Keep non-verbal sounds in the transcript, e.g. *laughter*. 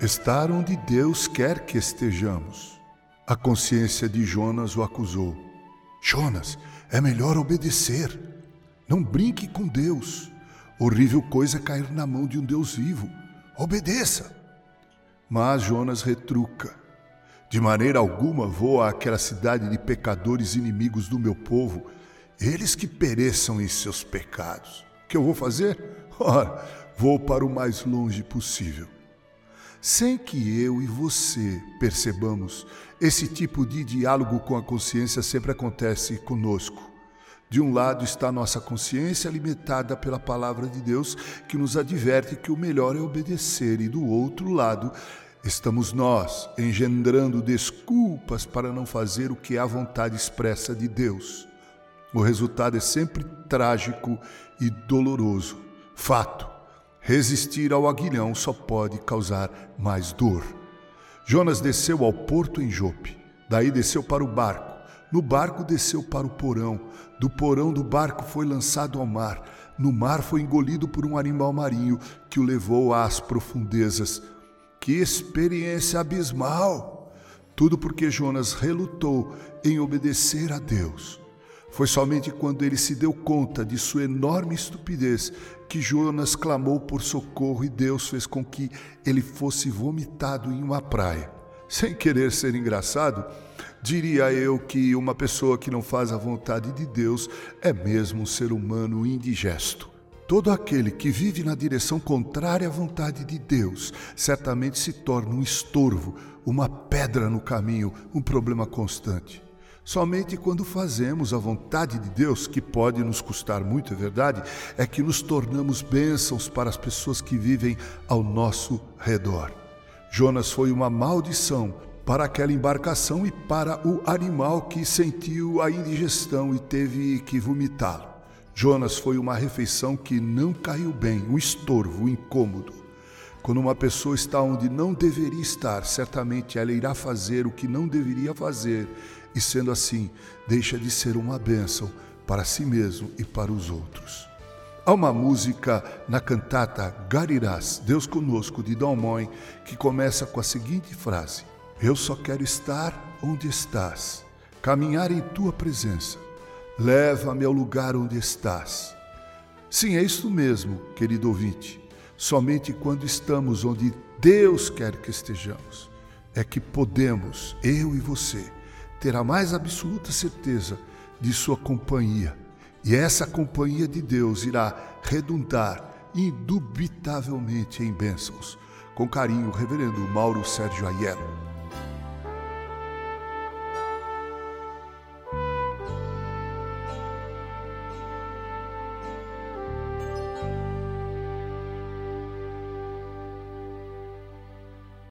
estar onde Deus quer que estejamos. A consciência de Jonas o acusou. Jonas, é melhor obedecer. Não brinque com Deus. Horrível coisa cair na mão de um Deus vivo. Obedeça. Mas Jonas retruca. De maneira alguma vou àquela cidade de pecadores inimigos do meu povo, eles que pereçam em seus pecados. O que eu vou fazer? *laughs* Ora, vou para o mais longe possível. Sem que eu e você percebamos, esse tipo de diálogo com a consciência sempre acontece conosco. De um lado está nossa consciência alimentada pela palavra de Deus, que nos adverte que o melhor é obedecer, e do outro lado estamos nós engendrando desculpas para não fazer o que é a vontade expressa de Deus. O resultado é sempre trágico e doloroso. Fato: resistir ao aguilhão só pode causar mais dor. Jonas desceu ao porto em Jope, daí desceu para o barco. No barco desceu para o porão, do porão do barco foi lançado ao mar. No mar foi engolido por um animal marinho que o levou às profundezas. Que experiência abismal! Tudo porque Jonas relutou em obedecer a Deus. Foi somente quando ele se deu conta de sua enorme estupidez que Jonas clamou por socorro e Deus fez com que ele fosse vomitado em uma praia. Sem querer ser engraçado, diria eu que uma pessoa que não faz a vontade de Deus é mesmo um ser humano indigesto. Todo aquele que vive na direção contrária à vontade de Deus certamente se torna um estorvo, uma pedra no caminho, um problema constante. Somente quando fazemos a vontade de Deus, que pode nos custar muito, é verdade, é que nos tornamos bênçãos para as pessoas que vivem ao nosso redor. Jonas foi uma maldição para aquela embarcação e para o animal que sentiu a indigestão e teve que vomitá-lo. Jonas foi uma refeição que não caiu bem, um estorvo, um incômodo. Quando uma pessoa está onde não deveria estar, certamente ela irá fazer o que não deveria fazer e, sendo assim, deixa de ser uma bênção para si mesmo e para os outros. Há uma música na cantata Garirás, Deus Conosco, de Moin, que começa com a seguinte frase: Eu só quero estar onde estás, caminhar em tua presença, leva-me ao lugar onde estás. Sim, é isso mesmo, querido ouvinte. Somente quando estamos onde Deus quer que estejamos, é que podemos, eu e você, ter a mais absoluta certeza de sua companhia. E essa companhia de Deus irá redundar indubitavelmente em bênçãos. Com carinho, Reverendo Mauro Sérgio Aiello.